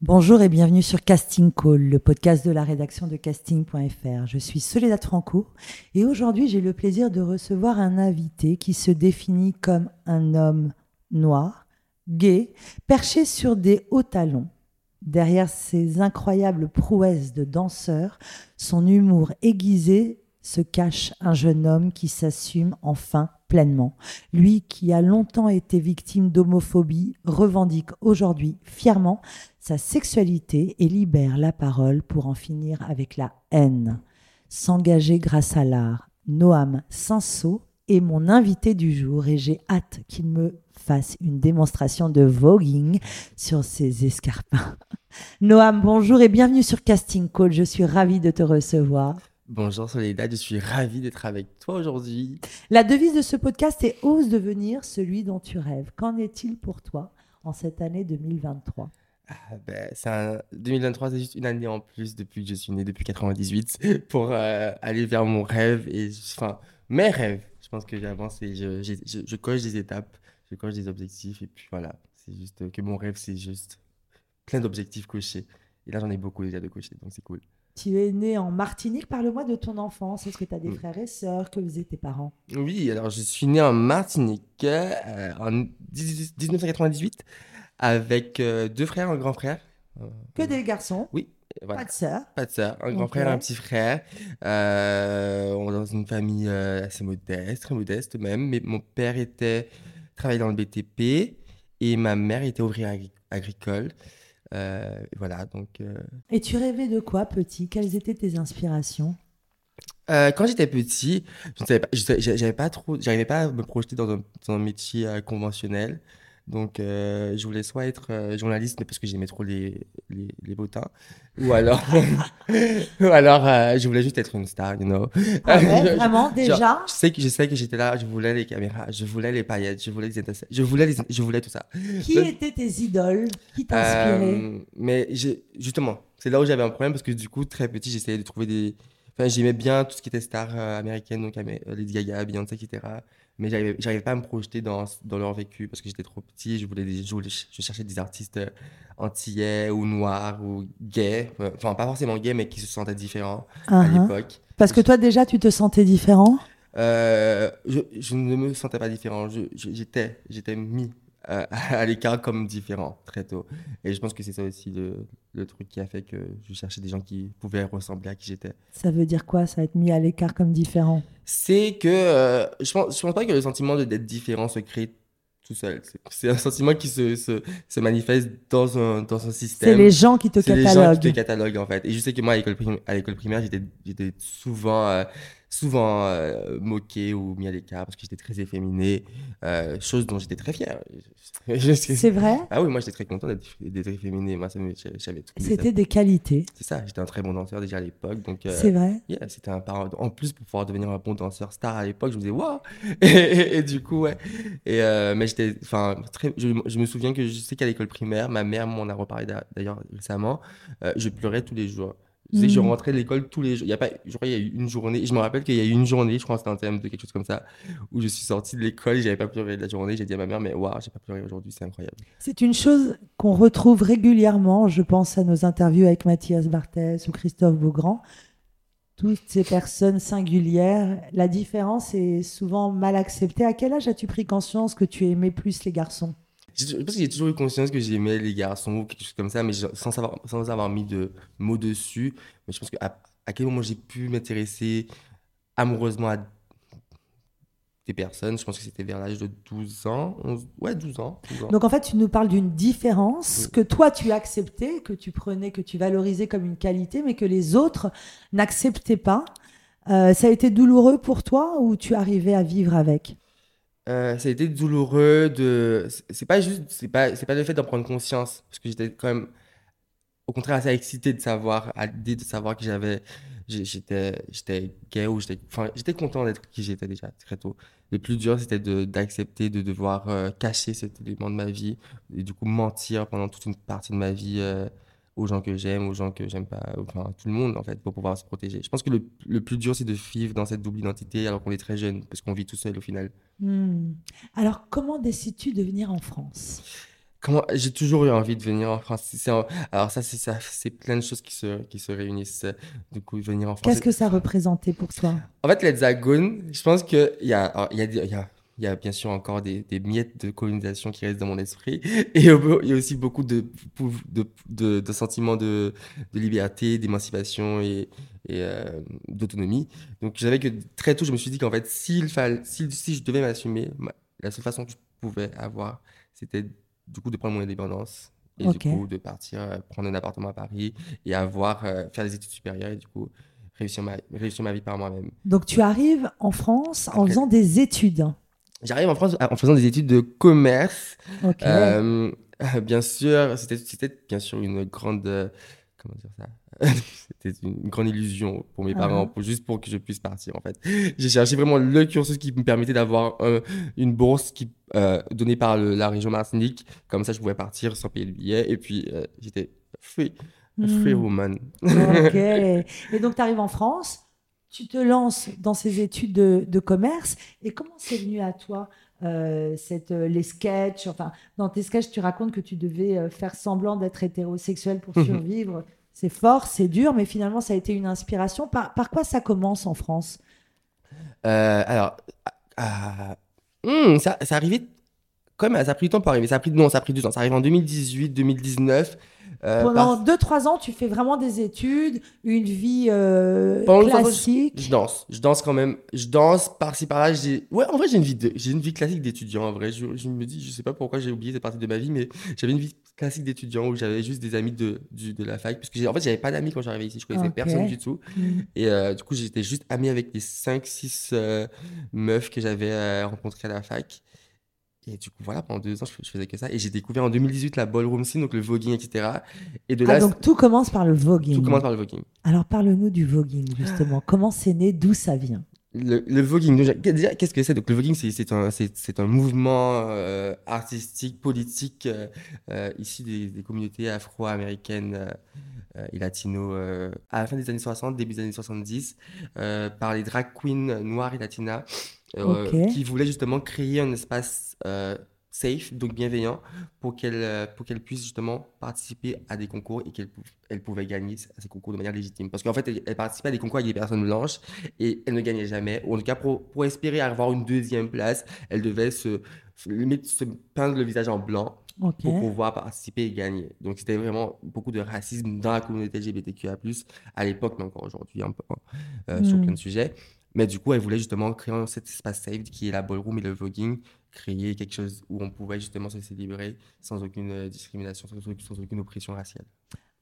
Bonjour et bienvenue sur Casting Call, le podcast de la rédaction de casting.fr. Je suis Soledad Franco et aujourd'hui j'ai le plaisir de recevoir un invité qui se définit comme un homme noir, gay, perché sur des hauts talons. Derrière ses incroyables prouesses de danseur, son humour aiguisé se cache un jeune homme qui s'assume enfin pleinement. Lui qui a longtemps été victime d'homophobie revendique aujourd'hui fièrement sa sexualité et libère la parole pour en finir avec la haine. S'engager grâce à l'art, Noam Sinso est mon invité du jour et j'ai hâte qu'il me fasse une démonstration de voguing sur ses escarpins. Noam, bonjour et bienvenue sur Casting Call. Je suis ravie de te recevoir. Bonjour Soledad, je suis ravie d'être avec toi aujourd'hui. La devise de ce podcast est Ose devenir celui dont tu rêves. Qu'en est-il pour toi en cette année 2023 ah, ben, un... 2023, c'est juste une année en plus depuis que je suis né, depuis 98, pour euh, aller vers mon rêve et enfin mes rêves. Je pense que j'avance et je, je, je, coche des étapes, je coche des objectifs et puis voilà. C'est juste que mon rêve, c'est juste plein d'objectifs cochés. Et là, j'en ai beaucoup déjà de cochés, donc c'est cool. Tu es né en Martinique. Parle-moi de ton enfance. Est-ce que tu as des mm. frères et sœurs Que faisaient tes parents? Oui, alors je suis né en Martinique euh, en 1998 avec euh, deux frères, un grand frère. Que des garçons? Oui. Pas de sœur. Pas de sœur. Un grand frère, un petit frère. Euh, on est dans une famille euh, assez modeste, très modeste même. Mais mon père était travaillait dans le BTP et ma mère était ouvrière agricole. Voilà, donc. Et tu rêvais de quoi, petit? Quelles étaient tes inspirations? Quand j'étais petit, je ne savais pas, trop, j'arrivais pas à me projeter dans un, dans un métier conventionnel. Donc, euh, je voulais soit être euh, journaliste, mais parce que j'aimais trop les, les, les bottins, ou alors, ou alors euh, je voulais juste être une star, you know. Ah ouais, vraiment, déjà? je, sais que, je sais que j'étais là, je voulais les caméras, je voulais les paillettes, je voulais les je voulais, les, je voulais tout ça. Qui étaient tes idoles? Qui t'inspiraient? Mais justement, c'est là où j'avais un problème, parce que du coup, très petit, j'essayais de trouver des... Enfin, j'aimais bien tout ce qui était star américaine, donc Lady Gaga, Beyoncé, etc mais j'arrivais pas à me projeter dans, dans leur vécu parce que j'étais trop petit. Je voulais, des, je, je cherchais des artistes euh, antillais ou noirs ou gays, euh, enfin pas forcément gays, mais qui se sentaient différents à uh-huh. l'époque. Parce que toi déjà, tu te sentais différent? Euh, je, je, ne me sentais pas différent. J'étais, j'étais mis à l'écart comme différent très tôt. Et je pense que c'est ça aussi le, le, truc qui a fait que je cherchais des gens qui pouvaient ressembler à qui j'étais. Ça veut dire quoi, ça, être mis à l'écart comme différent? C'est que euh, je, pense, je pense pas que le sentiment d'être différent se crée tout seul. C'est un sentiment qui se, se, se, manifeste dans un, dans un système. C'est les gens qui te cataloguent. C'est les gens qui te cataloguent, en fait. Et je sais que moi, à l'école primaire, j'étais souvent... Euh, souvent euh, moqué ou mis à l'écart parce que j'étais très efféminé, euh, chose dont j'étais très fier. C'est vrai? Ah oui, moi j'étais très content d'être efféminé. Moi, ça j'avais C'était des qualités. C'est ça, j'étais un très bon danseur déjà à l'époque. donc euh, C'est vrai? c'était un En plus, pour pouvoir devenir un bon danseur star à l'époque, je me disais, waouh et, du coup, ouais. Et, mais j'étais. Enfin, très... Je, je, me souviens que je sais qu'à l'école primaire, ma mère m'en a reparlé d'ailleurs récemment, je pleurais tous les jours. Je, je mm. rentrais de l'école tous les jours. Il y a pas, je crois, il y a eu une journée. Je me rappelle qu'il y a eu une journée, je crois que c'était un thème de quelque chose comme ça, où je suis sorti de l'école et j'avais pas pleuré de la journée. J'ai dit à ma mère, mais waouh, j'ai pas pleuré aujourd'hui, c'est incroyable. C'est une chose qu'on retrouve régulièrement. Je pense à nos interviews avec Mathias Barthès ou Christophe Beaugrand. Toutes ces personnes singulières, la différence est souvent mal acceptée. À quel âge as-tu pris conscience que tu aimais plus les garçons? Je pense que j'ai toujours eu conscience que j'aimais les garçons ou quelque chose comme ça, mais sans, savoir, sans avoir mis de mots dessus. Mais je pense qu'à à quel moment j'ai pu m'intéresser amoureusement à des personnes, je pense que c'était vers l'âge de 12 ans. Ouais, 12 ans, Donc en fait, tu nous parles d'une différence que toi tu acceptais, que tu prenais, que tu valorisais comme une qualité, mais que les autres n'acceptaient pas. Euh, ça a été douloureux pour toi ou tu arrivais à vivre avec? Euh, ça a été douloureux de c'est pas juste c'est pas c'est pas le fait d'en prendre conscience parce que j'étais quand même au contraire assez excité de savoir à l'idée de savoir que j'avais j'étais j'étais gay ou j'étais enfin j'étais content d'être qui j'étais déjà très tôt. Le plus dur c'était de d'accepter de devoir euh, cacher cet élément de ma vie et du coup mentir pendant toute une partie de ma vie euh, aux gens que j'aime, aux gens que j'aime pas, enfin tout le monde en fait pour pouvoir se protéger. Je pense que le, le plus dur c'est de vivre dans cette double identité alors qu'on est très jeune parce qu'on vit tout seul au final. Hmm. Alors, comment décides-tu de venir en France? Comment j'ai toujours eu envie de venir en France. Un- alors ça c'est ça c'est plein de choses qui se qui se réunissent du coup venir en France. Qu'est-ce que ça représentait pour toi? En fait, l'Hexagone, je pense qu'il y a, alors, il y a, des- il y a, il y a bien sûr encore des, des miettes de colonisation qui restent dans mon esprit. Et il y a aussi beaucoup de, de, de, de sentiments de, de liberté, d'émancipation et, et euh, d'autonomie. Donc, j'avais que très tôt, je me suis dit qu'en fait, s'il fallait, si, si je devais m'assumer, ma- la seule façon que je pouvais avoir, c'était du coup de prendre mon indépendance. Et du coup, de partir euh, prendre un appartement à Paris et avoir, euh, faire des études supérieures et du coup, réussir ma, réussir ma vie par moi-même. Donc, tu arrives en France en faisant des études. J'arrive en France en faisant des études de commerce. Euh, bien sûr, c'était bien sûr une grande euh, comment dire ça? C'était une grande illusion pour mes Ah. parents, pour, juste pour que je puisse partir en fait. J'ai cherché vraiment le cursus qui me permettait d'avoir un- une bourse qui euh, donnée par le- la région Martinique, comme ça je pouvais partir sans payer le billet et puis j'étais free, a free Hmm. woman. Ok. Et donc, tu arrives en France, tu te lances dans ces études de, de commerce. Et comment c'est venu à toi euh, cette, euh, les sketchs? Enfin, dans tes sketchs, tu racontes que tu devais euh, faire semblant d'être hétérosexuel pour survivre. c'est fort, c'est dur, mais finalement, ça a été une inspiration. Par, par quoi ça commence en France? Alors, ah, hmm, ça, ça arrivait quand même, ça a pris du temps pour arriver. Ça a pris, non, ça a pris du temps. Ça arrive en 2018, 2019. euh, Pendant par- 2-3 ans, tu fais vraiment des études, une vie euh, trois ans, je- classique. Je danse, je danse quand même. Je danse par-ci par-là. Ouais, en vrai, j'ai une vie de, j'ai une vie classique d'étudiant. En vrai, je, je me dis, je sais pas pourquoi j'ai oublié cette partie de ma vie, mais j'avais une vie classique d'étudiant où j'avais juste des amis de, du- de la fac, parce que en fait, j'avais pas d'amis quand j'arrivais ici. Je connaissais personne du tout. Mm. Et euh, du coup, j'étais juste ami avec les 5-6 meufs que j'avais euh, rencontrées à la fac. Et du coup, voilà, pendant deux ans, je, je faisais que ça. Et j'ai découvert en 2018 la ballroom scene, donc le voguing, etc. Et de là, Ah, donc tout commence par le voguing. tout commence par le voguing. Alors parle-nous du voguing, justement. Comment c'est né? D'où ça vient? Le, le voguing, déjà, qu'est-ce que c'est? Donc, le voguing, c'est, c'est un, un mouvement euh, artistique, politique, euh, euh, issu des, des communautés afro-américaines euh, euh, et latino euh, à la fin des années 60, début des années 70, euh, par les drag queens noires et latinas, euh, qui voulaient justement créer un espace euh, safe, donc bienveillant, pour qu'elles euh, pour qu'elles puissent justement participer à des concours et qu'elles pou- elles pouvaient gagner à ces concours de manière légitime. Parce qu'en fait, elles participaient à des concours avec des personnes blanches et elles ne gagnaient jamais. Ou en tout cas, pour, pour espérer avoir une deuxième place, elles devaient se, se- limite se peindre le visage en blanc pour pouvoir participer et gagner. Donc, c'était vraiment beaucoup de racisme dans la communauté LGBTQIA+, à l'époque, mais encore aujourd'hui, un peu, euh, sur Mm. plein de sujets. Mais du coup, elle voulait justement créer cet espace safe qui est la ballroom et le voguing, créer quelque chose où on pouvait justement se célébrer sans aucune euh, discrimination, sans, aucune- sans aucune oppression raciale.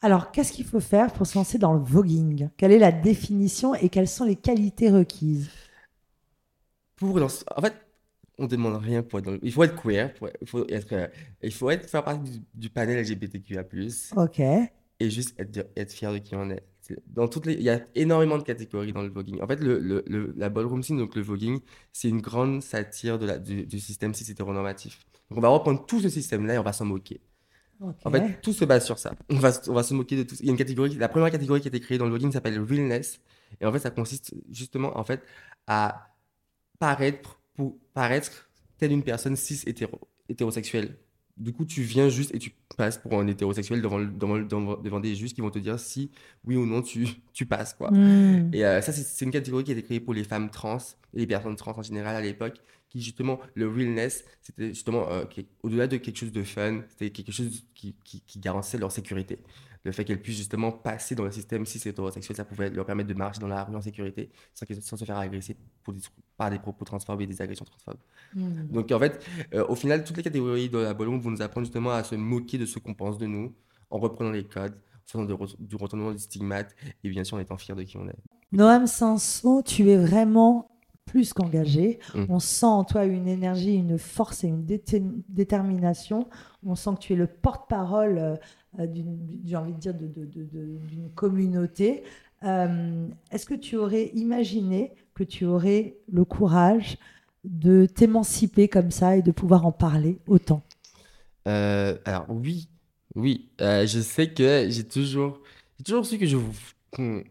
Alors, qu'est-ce qu'il faut faire pour se lancer dans le voguing Quelle est la définition et quelles sont les qualités requises? Pour dans- En fait, on demande rien pour être dans le- Il faut être queer, pour- il faut être, euh, il faut être, faire partie du, du panel LGBTQIA+, Ok. et juste être, être fier de qui on est. Dans toutes les, il y a énormément de catégories dans le voguing. En fait, le, le, le- la ballroom scene, donc le voguing, c'est une grande satire de la, du, du système cis hétéronormatif. Donc on va reprendre tout ce système-là et on va s'en moquer. En fait, tout se base sur ça. On va, se- on va se moquer de tout. Il y a une catégorie, la première catégorie qui a été créée dans le voguing s'appelle realness. Et en fait, ça consiste justement en fait à paraître pour paraître telle une personne cis hétéro, hétérosexuelle. Du coup, tu viens juste et tu passes pour un hétérosexuel devant, le- devant, le- devant, devant des juges qui vont te dire si oui ou non tu, tu passes quoi. Hmm. Et euh, ça, c'est c'est une catégorie qui a été créée pour les femmes trans et les personnes trans en général à l'époque, qui justement, le realness, c'était justement, euh, au-delà de quelque chose de fun, c'était quelque chose qui, qui, qui garantissait leur sécurité. Le fait qu'elles puissent justement passer dans le système cis hétérosexuel, ça pouvait leur permettre de marcher dans la rue en sécurité sans, se faire agresser pour des, par des propos transphobes et des agressions transphobes. Hmm. Donc en fait, euh, au final, toutes les catégories de la ballon vont nous apprendre justement à se moquer de ce qu'on pense de nous, en reprenant les codes, en faisant de du retournement du stigmate, et bien sûr en étant fier de qui on est. Noam Sanson, tu es vraiment plus qu'engagé. Mm. On sent en toi une énergie, une force et une détermination. On sent que tu es le porte-parole, euh, d'une, j'ai envie de dire, d'une communauté. Euh, est-ce que tu aurais imaginé que tu aurais le courage de t'émanciper comme ça et de pouvoir en parler autant? Euh, alors oui, oui, euh, je sais que j'ai toujours, toujours su que je, hmm,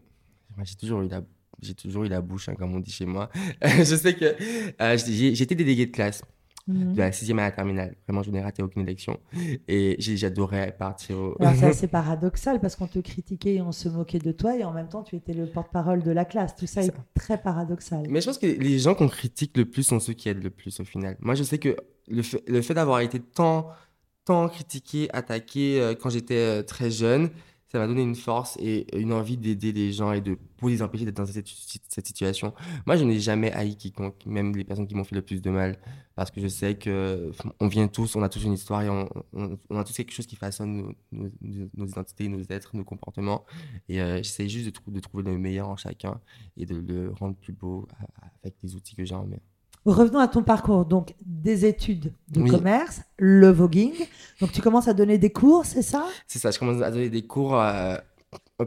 j'ai toujours eu la, j'ai toujours eu la bouche, hein, comme on dit chez moi. je sais que euh, j'étais délégué de classe Mhm. de la sixième à la terminale. Vraiment, je n'ai raté aucune élection et j'ai- j'adorais partir. Au... Alors c'est assez paradoxal parce qu'on te critiquait et on se moquait de toi et en même temps tu étais le porte-parole de la classe. Tout ça est Ça. très paradoxal. Mais je pense que les gens qu'on critique le plus sont ceux qui aident le plus au final. Moi, je sais que le fait, le fait d'avoir été tant, tant critiqué, attaqué euh, quand j'étais euh, très jeune, ça m'a donné une force et une envie d'aider les gens et de pour les empêcher d'être dans cette, situation. Moi, je n'ai jamais haï quiconque, même les personnes qui m'ont fait le plus de mal, parce que je sais que on vient tous, on a tous une histoire et on, a tous quelque chose qui façonne nos, identités, nos êtres, nos comportements. Et euh, j'essaie juste de, trou- de trouver le meilleur en chacun et de le rendre plus beau avec les outils que j'ai en main. Revenons à ton parcours. Donc des études de Oui. commerce, le voguing. Donc tu commences à donner des cours, c'est ça? C'est ça, je commence à donner des cours, euh,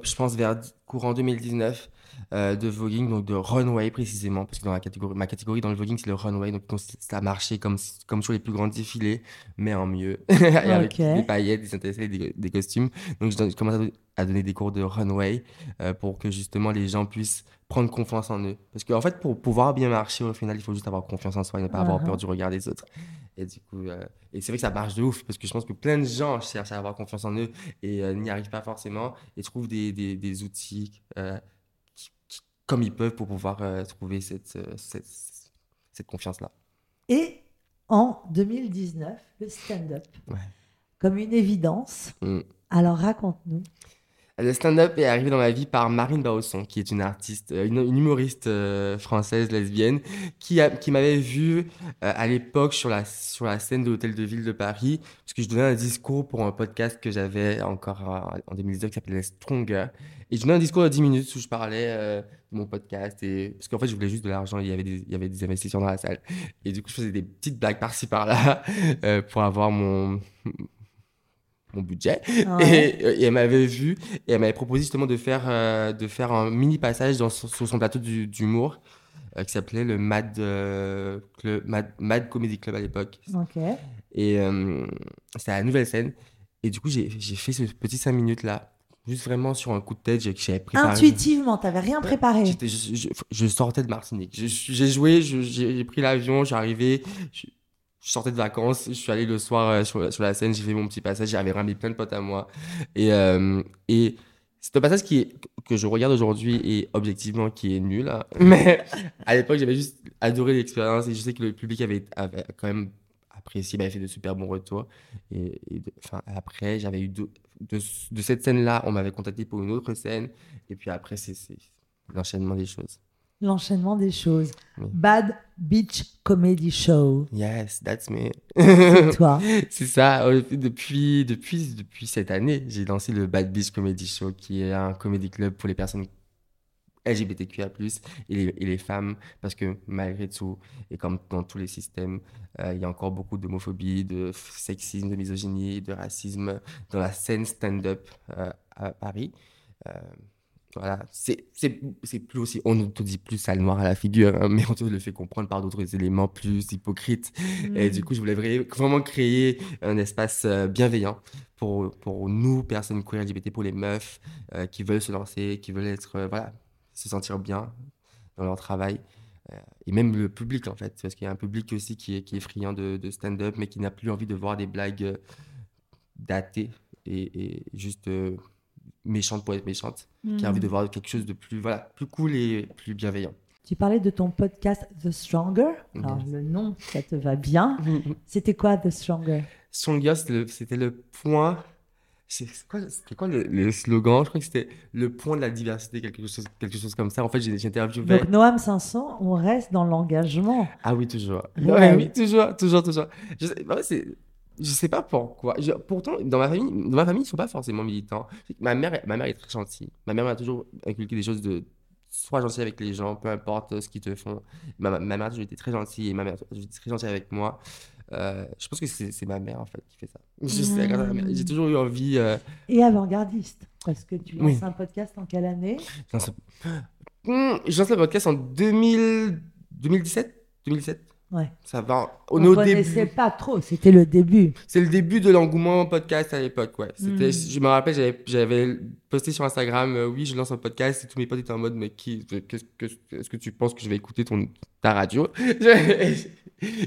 je pense vers courant 2019 euh, de voguing, donc de runway précisément, parce que dans la catégorie, ma catégorie dans le voguing, c'est le runway, donc ça a marché comme, comme sur les plus grands défilés, mais en mieux, et avec Ok. des paillettes, des intéressés, des, des costumes. Donc je, commence à, don- à donner des cours de runway euh, pour que justement les gens puissent prendre confiance en eux. Parce qu'en fait, pour pouvoir bien marcher, au final, il faut juste avoir confiance en soi et ne pas avoir Uh-huh. peur du regard des autres. Et du coup, euh, et c'est vrai que ça marche de ouf, parce que je pense que plein de gens cherchent à avoir confiance en eux et euh, n'y arrivent pas forcément et trouvent des, des, des outils qui- qui- comme ils peuvent pour pouvoir trouver cette, cette, cette confiance-là. Et en 2019, le stand-up. Ouais. Comme une évidence. Mm. Alors raconte-nous. Le stand-up est arrivé dans ma vie par Marine Bausson, qui est une artiste, euh, une, humoriste euh, française lesbienne, qui, m'avait vu euh, à l'époque sur la, scène de l'Hôtel de Ville de Paris, parce que je donnais un discours pour un podcast que j'avais encore en 2019 qui s'appelait Stronger. Et je donnais un discours de 10 minutes où je parlais de mon podcast, et, parce qu'en fait je voulais juste de l'argent, il y avait des, il des investisseurs dans la salle. Et du coup je faisais des petites blagues par-ci par-là pour avoir mon, mon budget. Ouais. Et, et elle m'avait vu et elle m'avait proposé justement de faire, euh, de faire un mini passage dans, son- sur son plateau du- d'humour euh, qui s'appelait le Mad, euh, Club, Mad, Mad Comedy Club à l'époque. Et c'était à la nouvelle scène. Et du coup, j'ai fait ce petit 5 minutes là, juste vraiment sur un coup de tête que j'avais préparé. Intuitivement, t'avais rien préparé. Je, je- je sortais de Martinique. J'ai joué, j'ai pris l'avion, arrivé, je, sortais de vacances, je suis allé le soir euh, sur, la- sur la scène, j'ai fait mon petit passage, j'avais ramené plein de potes à moi. Et, euh, et c'est un passage qui est, que je regarde aujourd'hui et objectivement qui est nul. hein. Mais à l'époque, j'avais juste adoré l'expérience et je sais que le public avait, avait quand même apprécié, m'avait fait de super bons retours. Et, et de- enfin, après, j'avais eu deux- de, de cette scène-là, on m'avait contacté pour une autre scène. Et puis après, c'est l'enchaînement des choses. L'enchaînement des choses. Oui. Bad Beach Comedy Show. Yes, that's me. C'est toi. C'est ça. euh, Depuis, depuis, depuis cette année, j'ai lancé le Bad Beach Comedy Show, qui est un comedy club pour les personnes LGBTQIA+, et les, et les femmes, parce que malgré tout, et comme dans tous les systèmes, euh, il y a encore beaucoup d'homophobie, de sexisme, de misogynie, de racisme dans la scène stand-up euh, à Paris. Euh, voilà, c'est plus aussi, on ne te dit plus sale noir à la figure, hein, mais on te le fait comprendre par d'autres éléments plus hypocrites. Et Mm. du coup, je voulais vra- vraiment créer un espace euh, bienveillant pour, pour nous, personnes queer LGBT, pour les meufs euh, qui veulent se lancer, qui veulent être, euh, voilà, se sentir bien dans leur travail. Et même le public, en fait, parce qu'il y a un public aussi qui est, qui est friand de, de stand-up, mais qui n'a plus envie de voir des blagues datées et, et juste euh, méchantes pour être méchantes, qui a envie de voir quelque chose de plus, voilà, plus cool et plus bienveillant. Tu parlais de ton podcast The Stronger. Alors, Yes. le nom, ça te va bien. C'était quoi The Stronger? Stronger, c'était le, c'était le point. c'est quoi, c'était quoi le, le slogan? Je crois que c'était le point de la diversité, quelque chose, quelque chose comme ça. En fait, j'ai interviewé. Donc, Noam 500, on reste dans l'engagement. Ah oui, toujours. Ouais, oui, toujours, toujours, toujours. Je sais, bah ouais, je sais pas pourquoi. Je- pourtant, dans ma famille, dans ma famille, ils sont pas forcément militants. Ma mère, ma mère est très gentille. Ma mère m'a toujours inculqué des choses de sois gentil avec les gens, peu importe ce qu'ils te font. Ma, ma mère a toujours été très gentille et ma mère a toujours été très gentille avec moi. Euh, je pense que c'est ma mère en fait qui fait ça. Mère. J'ai toujours eu envie. euh, Et avant-gardiste, parce que tu lances Oui. un podcast en quelle année? Je lance- Hmm, je lance le podcast en 2000... 2017 2017 Ouais. Ça va. On ne connaissait début. pas trop, c'était le début. C'est le début de l'engouement podcast à l'époque, ouais. C'était, Mm. Je me rappelle, j'avais, posté sur Instagram, euh, oui, je lance un podcast, et tous mes potes étaient en mode, mais qui, qu'est-ce que, est-ce que tu penses que je vais écouter ton, ta radio?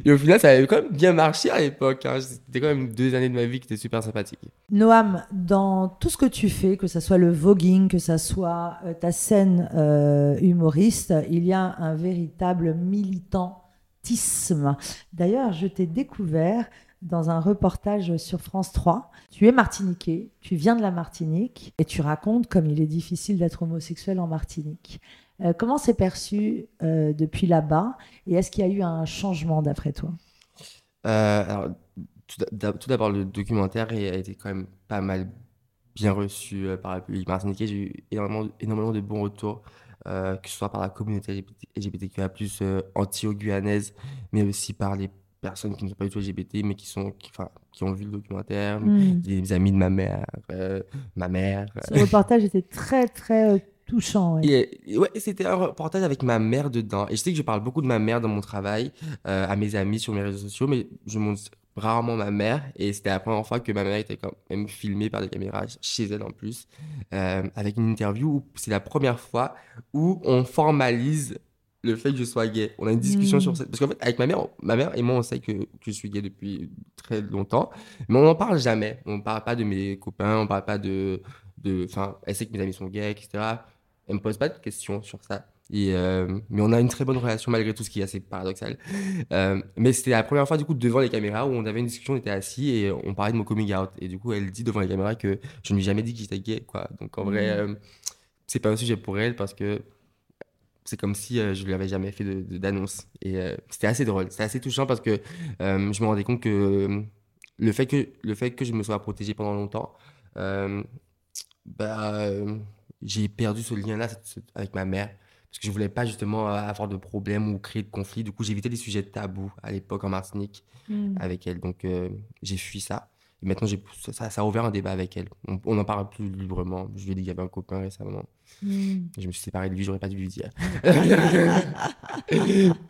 Et au final, ça avait quand même bien marché à l'époque. hein. C'était quand même deux années de ma vie qui étaient super sympathiques. Noam, dans tout ce que tu fais, que ce soit le voguing, que ce soit euh, ta scène euh, humoriste, il y a un véritable militantisme. D'ailleurs, je t'ai découvert dans un reportage sur France 3. Tu es martiniquais, tu viens de la Martinique et tu racontes comme il est difficile d'être homosexuel en Martinique. Euh, comment c'est perçu euh, depuis là-bas et est-ce qu'il y a eu un changement d'après toi? Euh, alors, tout d'a- d'ab- tout d'abord, le documentaire a été quand même pas mal bien reçu par la public martiniquais. J'ai eu énormément, énormément de bons retours, euh, que ce soit par la communauté LGBT, LGBTQIA+, euh, anti-guyanaise, mais aussi par les personnes qui ne sont pas du tout LGBT, mais qui, sont, qui, qui ont vu le documentaire, Hmm. des amis de ma mère, euh, ma mère. Ce reportage était très très euh, touchant. ouais. Et, et ouais, c'était un reportage avec ma mère dedans. Et je sais que je parle beaucoup de ma mère dans mon travail, euh, à mes amis sur mes réseaux sociaux, mais je montre rarement ma mère. Et c'était la première fois que ma mère était quand même filmée par des caméras chez elle en plus, euh, avec une interview où c'est la première fois où on formalise le fait que je sois gay. On a une discussion sur ça. Parce qu'en fait, avec ma mère, ma mère et moi, on sait que, que je suis gay depuis très longtemps, mais on n'en parle jamais. On ne parle pas de mes copains, on ne parle pas de. de- Enfin, elle sait que mes amis sont gays, etc. Elle me pose pas de questions sur ça. Et, euh, mais on a une très bonne relation malgré tout, ce qui est assez paradoxal. Euh, mais c'était la première fois, du coup, devant les caméras où on avait une discussion, on était assis et on parlait de mon coming out. Et du coup, elle dit devant les caméras que je ne lui ai jamais dit que j'étais gay, quoi. Donc en vrai, Mhm. euh, c'est pas un sujet pour elle parce que c'est comme si euh, je lui avais jamais fait d'annonce. Et c'était assez drôle, c'était assez touchant parce que je me rendais compte que le fait que, le fait que je me sois protégé pendant longtemps, bah, j'ai perdu ce lien-là avec ma mère. Parce que je voulais pas justement euh, avoir de problèmes ou créer de conflits. Du coup, j'évitais des sujets tabous à l'époque en Martinique Mm. avec elle. Donc, euh, j'ai fui ça. Et maintenant, ça a ouvert un débat avec elle. On, on en parle plus librement. Je lui ai dit qu'il y avait un copain récemment. Mm. Je me suis séparé de lui, j'aurais pas dû lui dire.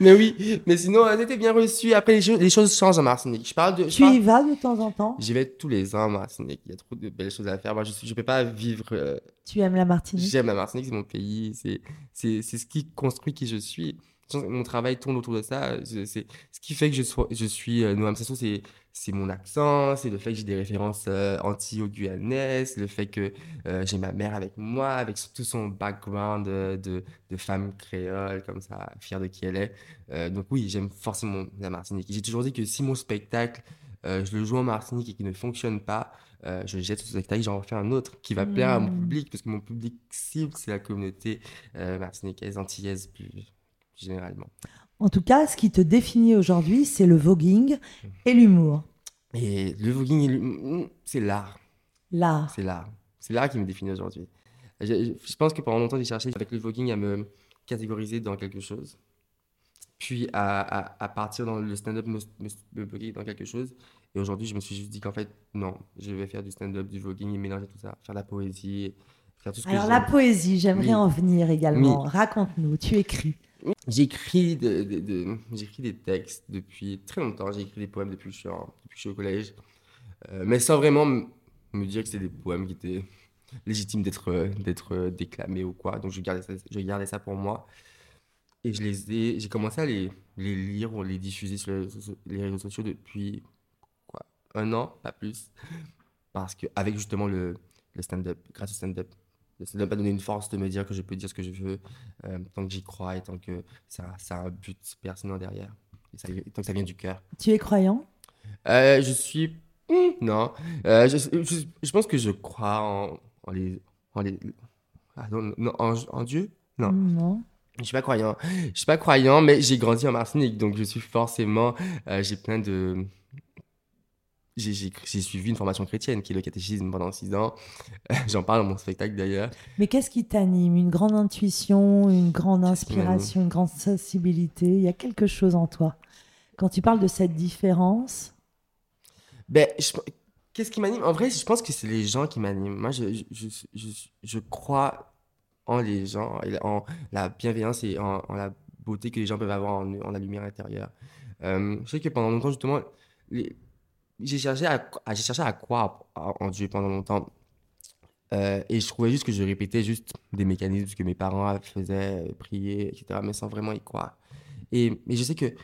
mais oui, mais sinon, elle était bien reçue. Après, les, choses- les choses changent en Martinique. Je parle de. je Tu parle- y vas de temps en temps? J'y vais tous les ans en Martinique. Il y a trop de belles choses à faire. Moi, je ne peux pas vivre. euh, Tu aimes la Martinique? J'aime la Martinique, c'est mon pays. C'est, c'est, c'est ce qui construit qui je suis. Mon travail tourne autour de ça. C'est ce qui fait que je, sois, je suis euh, Noam Sassou, c'est, c'est mon accent, c'est le fait que j'ai des références euh, anti-guyanaises, le fait que euh, j'ai ma mère avec moi, avec tout son background euh, de, de femme créole, comme ça, fière de qui elle est. Euh, donc oui, j'aime forcément la Martinique. J'ai toujours dit que si mon spectacle, je le joue en Martinique et qu'il ne fonctionne pas, je jette ce spectacle, j'en refais un autre qui va plaire à mon Mm. public, parce que mon public cible, c'est la communauté martiniquaise, antillaise plus généralement. En tout cas, ce qui te définit aujourd'hui, c'est le voguing et l'humour. Et le voguing, et le- mm, c'est l'art. L'art. C'est l'art. C'est l'art qui me définit aujourd'hui. Je, pense que pendant longtemps, j'ai cherché avec le voguing à me catégoriser dans quelque chose. Puis à, à, à partir dans le stand-up, me, me, me bloquer dans quelque chose. Et aujourd'hui, je me suis juste dit qu'en fait, non, je vais faire du stand-up, du voguing et mélanger tout ça. Faire de la poésie, faire tout ce que Alors la poésie, j'aimerais Oui. en venir également. Oui. Raconte-nous, tu écris. J'écris de, de- de- j'écris des textes depuis très longtemps. J'ai écrit des poèmes depuis que je suis, au collège. Euh, mais sans vraiment me dire que c'est des poèmes qui étaient légitimes d'être déclamés ou quoi. Donc je gardais ça, pour moi. Et j'ai commencé à les, lire ou les diffuser sur les réseaux, sociaux depuis un an, pas plus. Parce que avec justement le stand-up, grâce au stand-up, le stand-up m'a donné une force de me dire que je peux dire ce que je veux euh, tant que j'y crois et tant que ça, ça a un but pertinent derrière. Et ça, tant que ça vient du cœur. Tu es croyant? Euh, je suis. Hmm, Non. Euh, je, je, je pense que je crois en, en les. En les... Ah, non, non, en, en Dieu? Non. Non. Je suis pas croyant. Je suis pas croyant, mais j'ai grandi en Martinique, donc je suis forcément. j'ai plein de. J'ai suivi une formation chrétienne qui est le catéchisme pendant six ans. J'en parle dans mon spectacle d'ailleurs. Mais qu'est-ce qui t'anime? Une grande intuition, une grande inspiration, une grande sensibilité? Il y a quelque chose en toi? Quand tu parles de cette différence? Ben, qu'est-ce qui m'anime? En vrai, je pense que c'est les gens qui m'animent. Moi, je, je, je, je, crois en les gens, en la bienveillance et en, la beauté que les gens peuvent avoir en, en la lumière intérieure. Euh, je sais que pendant longtemps, justement, les j'ai cherché à, cherché à croire en Dieu pendant longtemps. Euh, et je trouvais juste que je répétais juste des mécanismes que mes parents faisaient, euh, prier, etc., mais sans vraiment y croire. Et, mais je sais que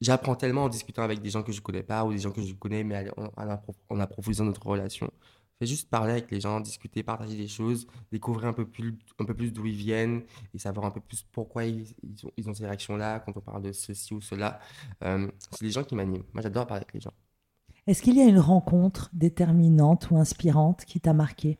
j'apprends tellement en discutant avec des gens que je connais pas ou des gens que je connais, mais en, approfondissant notre relation. Fais juste parler avec les gens, discuter, partager des choses, découvrir un peu plus, plus d'où ils viennent et savoir un peu plus pourquoi ils, ont, ils ont, ces réactions-là quand on parle de ceci ou cela. Euh, c'est les gens qui m'animent. Moi, j'adore parler avec les gens. Est-ce qu'il y a une rencontre déterminante ou inspirante qui t'a marqué?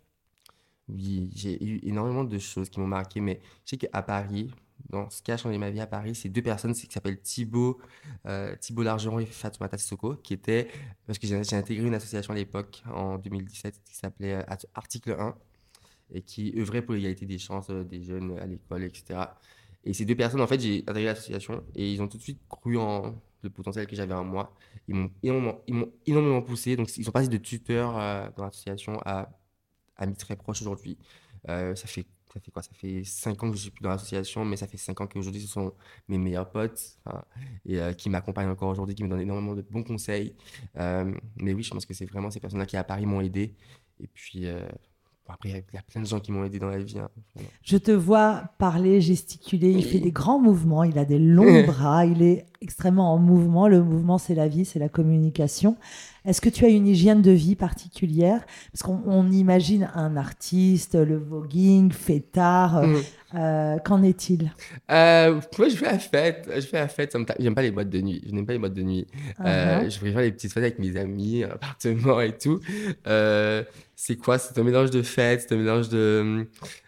Oui, j'ai eu énormément de choses qui m'ont marqué, mais je sais qu'à Paris, dans ce qui a changé ma vie à Paris, c'est deux personnes qui s'appellent Thibaut, euh, Thibaut Largeron et Fatoumata Sissoko, qui étaient, parce que j'ai intégré une association à l'époque, en 2017, qui s'appelait euh, Article 1, et qui œuvrait pour l'égalité des chances euh, des jeunes à l'école, etc. Et ces deux personnes, en fait, j'ai intégré l'association, et ils ont tout de suite cru en le potentiel que j'avais en moi. Ils m'ont énormément, énormément poussé. Donc, ils sont passés de tuteurs euh, dans l'association à amis très proches aujourd'hui. Euh, ça, fait, ça fait quoi? Ça fait 5 ans que je suis plus dans l'association, mais ça fait 5 ans qu'aujourd'hui, ce sont mes meilleurs potes et euh, qui m'accompagnent encore aujourd'hui, qui me donnent énormément de bons conseils. mais oui, je pense que c'est vraiment ces personnes-là qui à Paris m'ont aidé. Et puis, après, il y a plein de gens qui m'ont aidé dans la vie. Hein, je te vois parler, gesticuler. Il fait des grands mouvements. Il a des longs bras. Il est extrêmement en mouvement. Le mouvement, c'est la vie, c'est la communication. Est-ce que tu as une hygiène de vie particulière? Parce qu'on imagine un artiste, le voguing, fêtard. Euh, mm. euh, qu'en est-il? Euh, Moi, je fais la fête. Je fais la fête. J'aime pas les boîtes de nuit. Je n'aime pas les boîtes de nuit. Uh-huh. je préfère les petites fêtes avec mes amis, appartements et tout c'est quoi? C'est un mélange de fête, c'est un mélange de,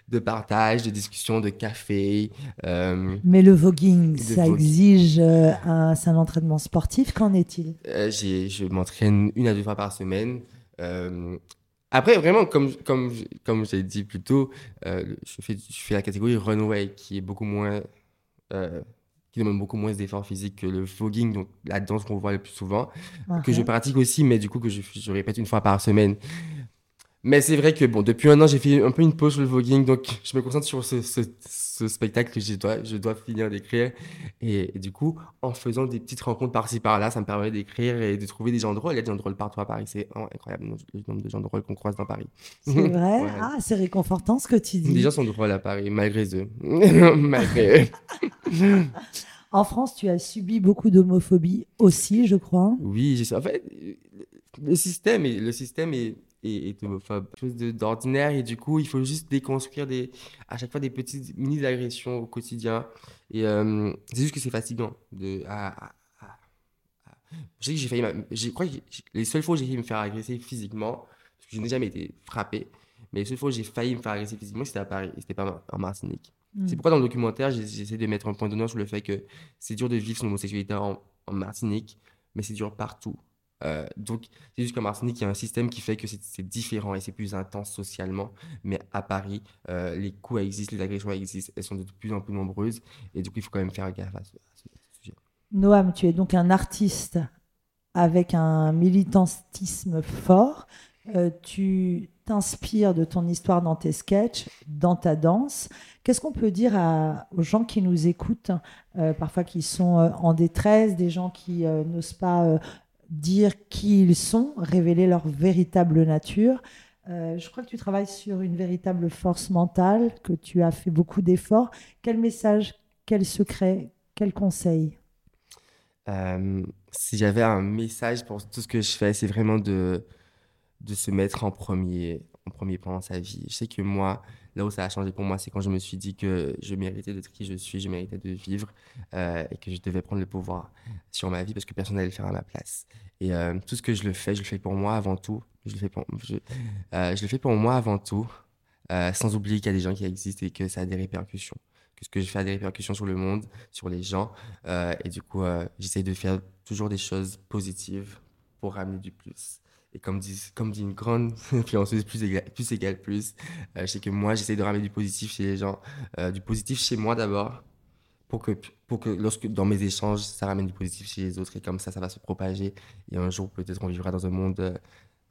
de partage, de discussion, de café. Euh, Mais le voguing, ça exige euh, un, un entraînement sportif? Qu'en est-il? Euh, Je m'entraîne une à deux fois par semaine. après, vraiment, comme, comme, comme j'ai dit plus tôt, je, fais, je fais la catégorie runway qui est beaucoup moins qui demande beaucoup moins d'efforts physiques que le voguing, donc la danse qu'on voit le plus souvent, que je pratique aussi, mais du coup que je, je, répète une fois par semaine. Mais c'est vrai que bon, depuis un an, j'ai fait un peu une pause sur le voguing, donc je me concentre sur ce, ce, spectacle que je dois, je dois finir d'écrire. Et, du coup, en faisant des petites rencontres par-ci par-là, ça me permet d'écrire et de trouver des gens drôles. Il y a des gens drôles partout à Paris, c'est incroyable le nombre de gens drôles qu'on croise dans Paris. C'est vrai? Ah, c'est réconfortant ce que tu dis. Les gens sont drôles à Paris, malgré eux. malgré eux. En France, tu as subi beaucoup d'homophobie aussi, je crois. Oui, j'ai en fait le système est, le système est et, et homophobe. Chose d'ordinaire et du coup, il faut juste déconstruire des, à chaque fois des petites mini-agressions au quotidien. Et euh, c'est juste que c'est fatigant. De, je sais que j'ai failli. Je crois que les seules fois où j'ai failli me faire agresser physiquement, parce que je n'ai jamais été frappé, mais les seules fois où j'ai failli me faire agresser physiquement, c'était à Paris, c'était pas en Martinique. Hmm. C'est pourquoi dans le documentaire, j'essaie de mettre un point d'honneur sur le fait que c'est dur de vivre son homosexualité en, en Martinique, mais c'est dur partout. Euh, donc, c'est juste qu'en Martinique, il y a un système qui fait que c'est différent et c'est plus intense socialement. Mais à Paris, euh, les coups existent, les agressions existent, elles sont de plus en plus nombreuses. Et du coup, il faut quand même faire gaffe à ce, sujet. Noam, tu es donc un artiste avec un militantisme fort. Euh, tu t'inspires de ton histoire dans tes sketchs, dans ta danse. Qu'est-ce qu'on peut dire aux gens qui nous écoutent, parfois qui sont en détresse, des gens qui n'osent pas dire qui ils sont, révéler leur véritable nature. Euh, je crois que tu travailles sur une véritable force mentale, que tu as fait beaucoup d'efforts. Quel message, quel secret, quel conseil? Euh, Si j'avais un message pour tout ce que je fais, c'est vraiment de, de se mettre en premier, en premier plan dans sa vie. Je sais que moi, là où ça a changé pour moi, c'est quand je me suis dit que je méritais d'être qui je suis, je méritais de vivre euh, et que je devais prendre le pouvoir sur ma vie parce que personne n'allait le faire à ma place. Et euh, tout ce que je le fais, je le fais pour moi avant tout. Je le fais pour, je, euh, le fais pour moi avant tout, sans oublier qu'il y a des gens qui existent et que ça a des répercussions. Que ce que je fais a des répercussions sur le monde, sur les gens. et du coup, j'essaie de faire toujours des choses positives pour ramener du plus. Et comme dit, une grande influenceuse, plus égale plus, égale plus euh, je sais que moi, j'essaie de ramener du positif chez les gens, euh, du positif chez moi d'abord, pour que, pour que lorsque dans mes échanges, ça ramène du positif chez les autres, et comme ça, ça va se propager. Et un jour, peut-être, on vivra dans un monde euh,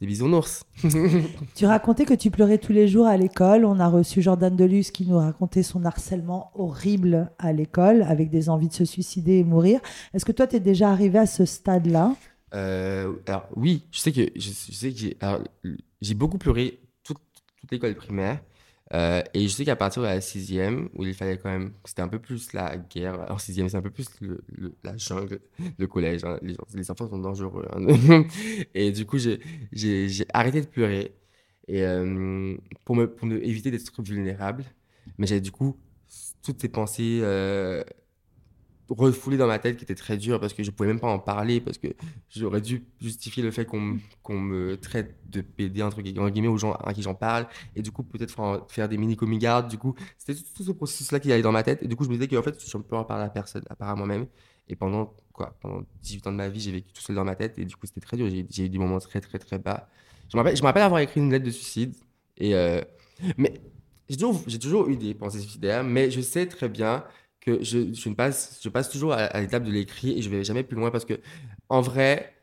des bisounours. tu racontais que tu pleurais tous les jours à l'école. On a reçu Jordan Delus qui nous racontait son harcèlement horrible à l'école, avec des envies de se suicider et mourir. Est-ce que toi, tu es déjà arrivé à ce stade-là? Euh, alors oui, je sais que je, sais que j'ai beaucoup pleuré toute, l'école primaire. Euh, et je sais qu'à partir de la sixième, où il fallait quand même, c'était un peu plus la guerre. Alors sixième, c'est un peu plus la jungle, le collège. Hein. Les, les, enfants sont dangereux. Hein. et du coup, j'ai arrêté de pleurer et euh, pour me pour me éviter d'être vulnérable. Mais j'ai du coup toutes ces pensées refoulé dans ma tête qui était très dur parce que je pouvais même pas en parler parce que j'aurais dû justifier le fait qu'on me traite de PD entre guillemets aux gens à qui j'en parle. Et du coup peut-être faire des mini coming du coup c'était tout ce processus là qui allait dans ma tête. Et du coup je me disais qu'en fait je ne peux en parler à personne à part à moi-même. Et pendant quoi pendant 18 ans de ma vie j'ai vécu tout seul dans ma tête. Et du coup c'était très dur. J'ai eu des moments très très très bas. Je me rappelle rappelle avoir écrit une lettre de suicide. Et euh, mais j'ai toujours, toujours eu des pensées suicidaires mais je sais très bien je, je, passe, toujours à, l'étape de l'écrit et je vais jamais plus loin parce que, en vrai,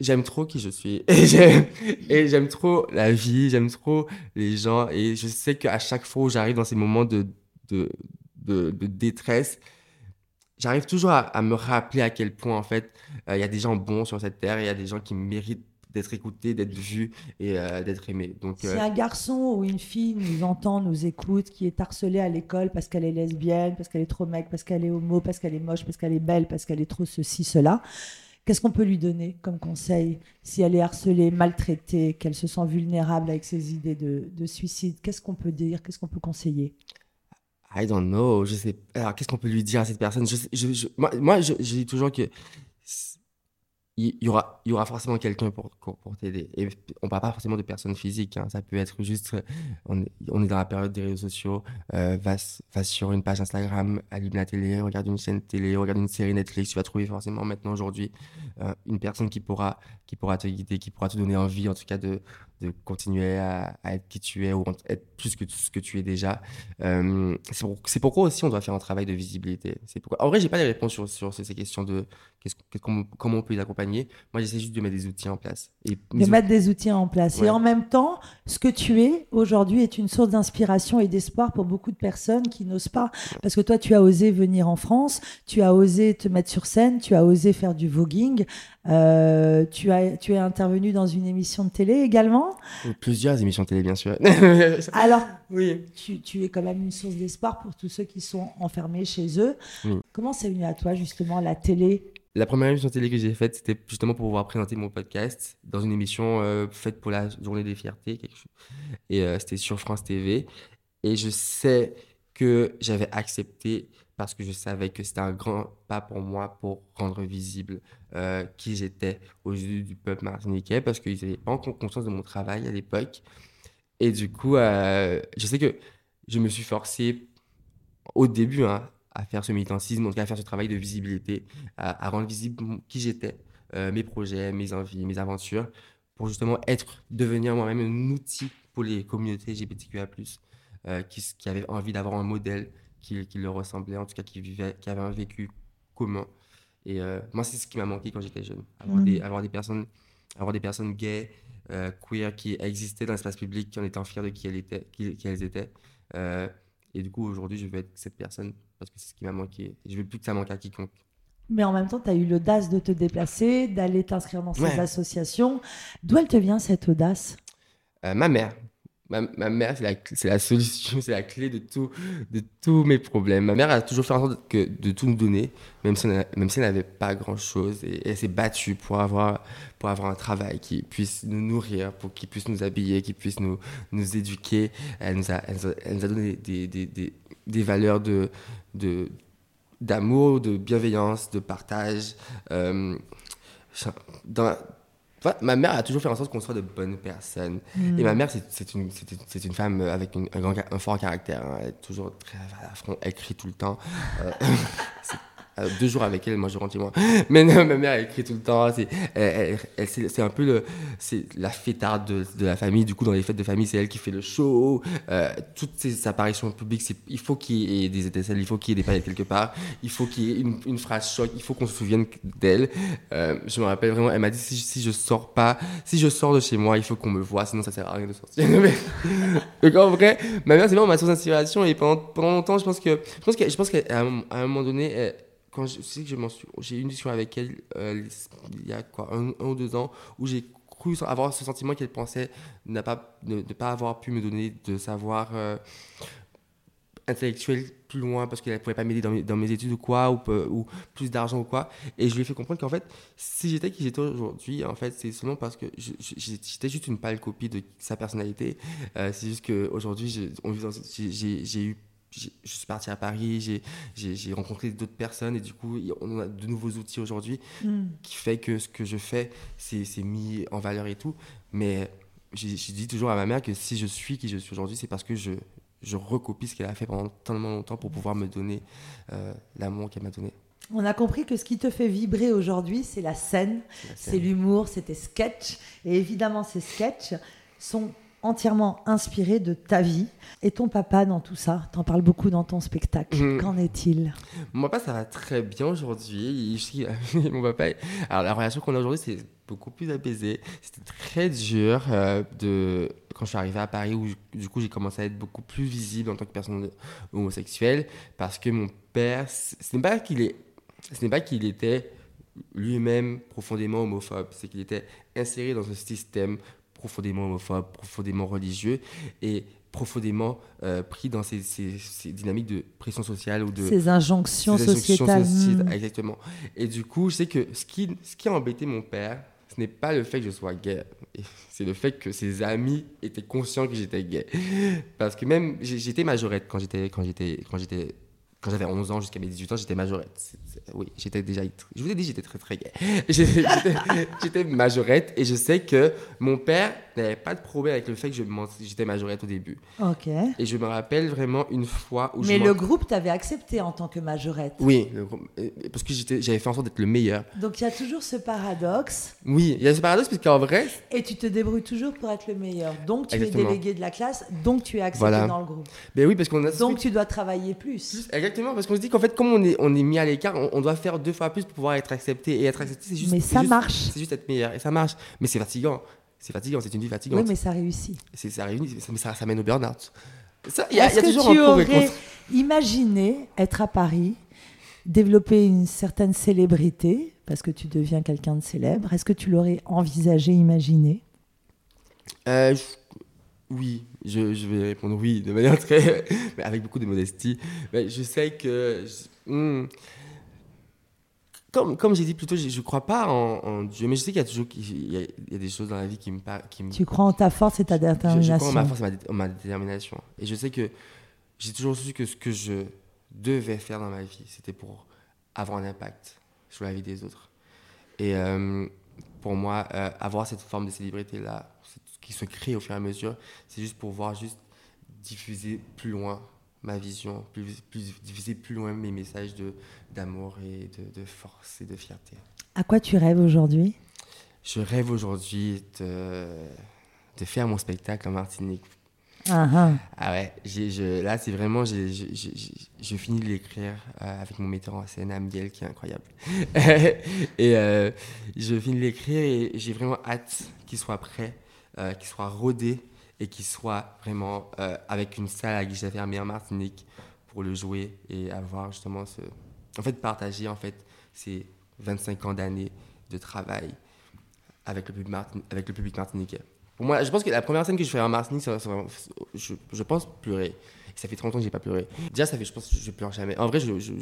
j'aime trop qui je suis. Et j'aime trop la vie, j'aime trop les gens et je sais qu'à chaque fois où j'arrive dans ces moments de, de, de, détresse, j'arrive toujours à, me rappeler à quel point en fait euh, il y a des gens bons sur cette terre, il y a des gens qui méritent d'être écouté, d'être vu et euh, d'être aimé. Donc, si euh, un garçon ou une fille nous entend, nous écoute, qui est harcelé à l'école parce qu'elle est lesbienne, parce qu'elle est trop mec, parce qu'elle est homo, parce qu'elle est moche, parce qu'elle est belle, parce qu'elle est trop ceci, cela, qu'est-ce qu'on peut lui donner comme conseil si elle est harcelée, maltraitée, qu'elle se sent vulnérable avec ses idées de, de suicide? Qu'est-ce qu'on peut dire? Qu'est-ce qu'on peut conseiller? I don't know. Je sais. Alors, qu'est-ce qu'on peut lui dire à cette personne? Je, je, Moi, je dis toujours que il y aura, y aura forcément quelqu'un pour, pour, t'aider. Et on parle pas forcément de personnes physiques. Hein. Ça peut être juste, on est, on est, dans la période des réseaux sociaux. Euh, va, va, sur une page Instagram, allume la télé, regarde une chaîne télé, regarde une série Netflix. Tu vas trouver forcément maintenant aujourd'hui euh, une personne qui pourra, qui pourra te guider, qui pourra te donner envie, en tout cas, de, de continuer à, être qui tu es ou être plus que ce que tu es déjà. Euh, c'est pourquoi aussi on doit faire un travail de visibilité. Pourquoi... En vrai, j'ai pas les réponses sur, sur ces questions de comment on peut les accompagner. Moi, j'essaie juste de mettre des outils en place. Et de mettre des outils en place. Et en même temps, ce que tu es aujourd'hui est une source d'inspiration et d'espoir pour beaucoup de personnes qui n'osent pas. Parce que toi, tu as osé venir en France, tu as osé te mettre sur scène, tu as osé faire du voguing. Euh, tu, as, tu es intervenu dans une émission de télé également Plusieurs émissions de télé, bien sûr. Alors, oui. tu, tu, es quand même une source d'espoir pour tous ceux qui sont enfermés chez eux. Comment c'est venu à toi, justement, la télé? La première émission de télé que j'ai faite, c'était justement pour pouvoir présenter mon podcast dans une émission euh, faite pour la Journée des Fiertés. Quelque chose. Et euh, c'était sur France TV. Et je sais que j'avais accepté parce que je savais que c'était un grand pas pour moi pour rendre visible euh, qui j'étais aux yeux du peuple martiniquais, parce qu'ils n'avaient pas encore conscience de mon travail à l'époque. Et du coup, euh, je sais que je me suis forcé au début hein, à faire ce militantisme, en tout cas à faire ce travail de visibilité, à, rendre visible qui j'étais, euh, mes projets, mes envies, mes aventures, pour justement être, devenir moi-même un outil pour les communautés LGBTQIA+, qui, qui avaient envie d'avoir un modèle qui, qui, le ressemblait, en tout cas qui, vivait, qui avait un vécu commun. Et euh, moi, c'est ce qui m'a manqué quand j'étais jeune. Avoir, mm. des, avoir, des, personnes, avoir des personnes gays, euh, queer, qui existaient dans l'espace public, qui en étaient fiers de qui, elles étaient. Qui, elles étaient. Euh, et du coup, aujourd'hui, je veux être cette personne parce que c'est ce qui m'a manqué. Et je veux plus que ça manque à quiconque. Mais en même temps, tu as eu l'audace de te déplacer, d'aller t'inscrire dans ces associations. D'où elle te vient cette audace? Ma mère ma, mère, c'est la, la solution, c'est la clé de, tout, de tous mes problèmes. Ma mère a toujours fait en sorte que, de tout nous donner, même si, même si elle n'avait pas grand-chose. Et, elle s'est battue pour avoir, pour avoir un travail qui puisse nous nourrir, pour qu'il puisse nous habiller, qui puisse nous, nous éduquer. Elle nous a, elle nous a, donné des, des, des, des, valeurs de, de, d'amour, de bienveillance, de partage. Euh, ma mère a toujours fait en sorte qu'on soit de bonnes personnes. Et ma mm. mère, c'est une, une, femme avec un, fort caractère. Hein. Elle est toujours très à front, elle crie tout le temps. Euh, euh, deux jours avec elle, moi je rentre chez moi. Mais non, ma mère elle écrit tout le temps. C'est, elle, elle, c'est, c'est un peu le, c'est la fêtarde de, de, la famille. Du coup, dans les fêtes de famille, c'est elle qui fait le show. Euh, toutes ses apparitions publiques, c'est, il faut qu'il y ait des étincelles, il faut qu'il y ait des paillettes quelque part. Il faut qu'il y ait une, une phrase choc, il faut qu'on se souvienne d'elle. Euh, je me rappelle vraiment, elle m'a dit si, si, je sors pas, si je sors de chez moi, il faut qu'on me voit, sinon ça sert à rien de sortir. Donc en vrai, ma mère c'est vraiment ma source d'inspiration et pendant, pendant longtemps, je pense que, je pense que, je pense qu'à un, à un moment donné, elle, quand je, sais que j'ai eu une discussion avec elle euh, il y a quoi, un, ou deux ans où j'ai cru avoir ce sentiment qu'elle pensait ne pas, ne, pas avoir pu me donner de savoir euh, intellectuel plus loin parce qu'elle ne pouvait pas m'aider dans, mes, études ou quoi, ou plus d'argent ou quoi. Et je lui ai fait comprendre qu'en fait, si j'étais qui j'étais aujourd'hui, en fait, c'est seulement parce que j'étais juste une pâle copie de sa personnalité. Euh, c'est juste qu'aujourd'hui, j'ai eu je suis parti à Paris, j'ai rencontré d'autres personnes et du coup, on a de nouveaux outils aujourd'hui mm. qui fait que ce que je fais, c'est mis en valeur et tout. Mais j'ai dit toujours à ma mère que si je suis qui je suis aujourd'hui, c'est parce que je, je recopie ce qu'elle a fait pendant tellement longtemps pour pouvoir me donner euh, l'amour qu'elle m'a donné. On a compris que ce qui te fait vibrer aujourd'hui, c'est la scène, c'est l'humour, c'est tes sketchs. Et évidemment, ces sketchs sont entièrement inspiré de ta vie. Et ton papa dans tout ça T'en parles beaucoup dans ton spectacle. Mmh. Qu'en est-il? Mon papa, ça va très bien aujourd'hui. Mon papa, alors la relation qu'on a aujourd'hui, c'est beaucoup plus apaisé. C'était très dur euh, de quand je suis arrivé à Paris où du coup j'ai commencé à être beaucoup plus visible en tant que personne homosexuelle parce que mon père, ce n'est pas qu'il est, ce n'est pas qu'il était lui-même profondément homophobe, c'est qu'il était inséré dans ce système profondément profondément religieux et profondément euh, pris dans ces, ces, ces, dynamiques de pression sociale ou de ces injonctions, ces injonctions sociétales. sociétales. Exactement. Et du coup, je sais que ce qui, ce qui a embêté mon père, ce n'est pas le fait que je sois gay, c'est le fait que ses amis étaient conscients que j'étais gay. Parce que même j'étais majorette quand j'étais quand j'étais quand j'étais quand j'avais 11 ans jusqu'à mes 18 ans, j'étais majorette. Oui, j'étais déjà. Je vous ai dit, j'étais très très gay. J'étais majorette et je sais que mon père n'avait pas de problème avec le fait que j'étais majorette au début. Ok. Et je me rappelle vraiment une fois où Mais le groupe t'avait accepté en tant que majorette. Oui, parce que j'avais fait en sorte d'être le meilleur. Donc il y a toujours ce paradoxe. Oui, il y a ce paradoxe parce qu'en vrai. Et tu te débrouilles toujours pour être le meilleur. Donc tu Exactement. es délégué de la classe, donc tu es accepté voilà. dans le groupe. Ben oui, parce qu'on a. Donc tu dois travailler plus. plus Exactement, parce qu'on se dit qu'en fait, comme on est, on est mis à l'écart, on, on, doit faire deux fois plus pour pouvoir être accepté. Et être accepté, c'est juste. Mais ça juste, marche. C'est juste être meilleur. Et ça marche. Mais c'est fatigant. C'est fatigant, c'est une vie fatigante. Oui, mais ça réussit. C'est, ça réunit, mais ça, ça mène au burn-out. Il y a, y a que toujours tu un pour et aurais contre. imaginé être à Paris, développer une certaine célébrité, parce que tu deviens quelqu'un de célèbre? Est-ce que tu l'aurais envisagé, imaginé? Euh, je... Oui, je, je, vais répondre oui de manière très. mais avec beaucoup de modestie. Mais je sais que. Je... Hmm. Comme, comme j'ai dit plus tôt, je ne crois pas en, en, Dieu, mais je sais qu'il y a toujours il y a, il y a des choses dans la vie qui me. Qui me... Tu crois en ta force et ta détermination. Je, je crois en ma force et ma, ma, détermination. Et je sais que j'ai toujours su que ce que je devais faire dans ma vie, c'était pour avoir un impact sur la vie des autres. Et euh, pour moi, euh, avoir cette forme de célébrité-là, qui se crée au fur et à mesure, c'est juste pour voir juste diffuser plus loin ma vision, plus, plus, diffuser plus loin mes messages d'amour et de, de, force et de fierté. À quoi tu rêves aujourd'hui? Je rêve aujourd'hui de, de faire mon spectacle en Martinique. Ah, ah. ah ouais, je, là c'est vraiment, je finis de l'écrire euh, avec mon metteur en scène, Amiel, qui est incroyable. et euh, je finis de l'écrire et j'ai vraiment hâte qu'il soit prêt, euh, qu'il soit rodé et qu'il soit vraiment euh, avec une salle à guichet fermé en Martinique pour le jouer et avoir justement ce... En fait, partager en fait ces 25 ans d'années de travail avec le public, martin... avec le public martiniquais. Pour moi, je pense que la première scène que je ferai en Martinique, je, pense pleurer. Ça fait 30 ans que j'ai pas pleuré. Déjà, ça fait, je pense que je pleure jamais. En vrai, je, je,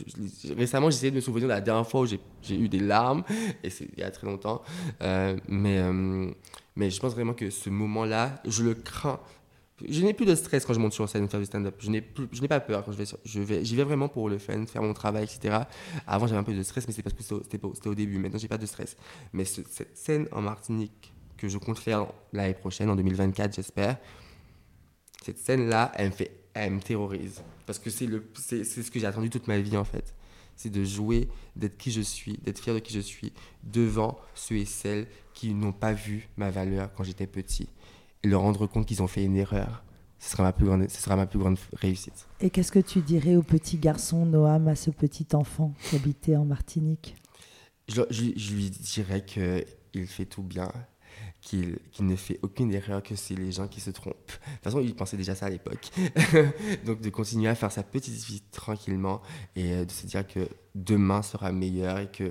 récemment, j'essayais de me souvenir de la dernière fois où j'ai eu des larmes, et c'est il y a très longtemps. Euh, mais, euh, mais je pense vraiment que ce moment-là, je le crains. Je n'ai plus de stress quand je monte sur scène faire du stand-up. Je n'ai pas peur quand je vais, je vais, j'y vais vraiment pour le fun, faire mon travail, etc. Avant, j'avais un peu de stress, mais c'est parce que c'était, au début. Maintenant, j'ai pas de stress. Mais ce, cette scène en Martinique que je compte faire l'année prochaine, en 2024, j'espère. Cette scène-là, elle me fait, elle me terrorise parce que c'est ce que j'ai attendu toute ma vie en fait. C'est de jouer, d'être qui je suis, d'être fier de qui je suis devant ceux et celles qui n'ont pas vu ma valeur quand j'étais petit et leur rendre compte qu'ils ont fait une erreur. Ce sera ma plus grande, ce sera ma plus grande réussite. Et qu'est-ce que tu dirais au petit garçon Noam, à ce petit enfant qui habitait en Martinique? Je, je, lui dirais qu'il fait tout bien, qu'il ne fait aucune erreur, que c'est les gens qui se trompent. De toute façon, il pensait déjà ça à l'époque. Donc de continuer à faire sa petite vie tranquillement et euh, de se dire que demain sera meilleur et que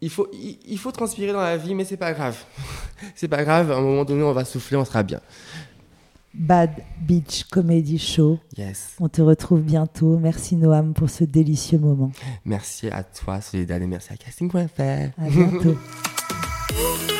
il faut, il, faut transpirer dans la vie, mais c'est pas grave. c'est pas grave, à un moment donné, on va souffler, on sera bien. Bad Beach Comedy Show. Yes. On te retrouve bientôt. Merci Noam pour ce délicieux moment. Merci à toi, Soledad, et merci à casting.fr. À bientôt. Ooh.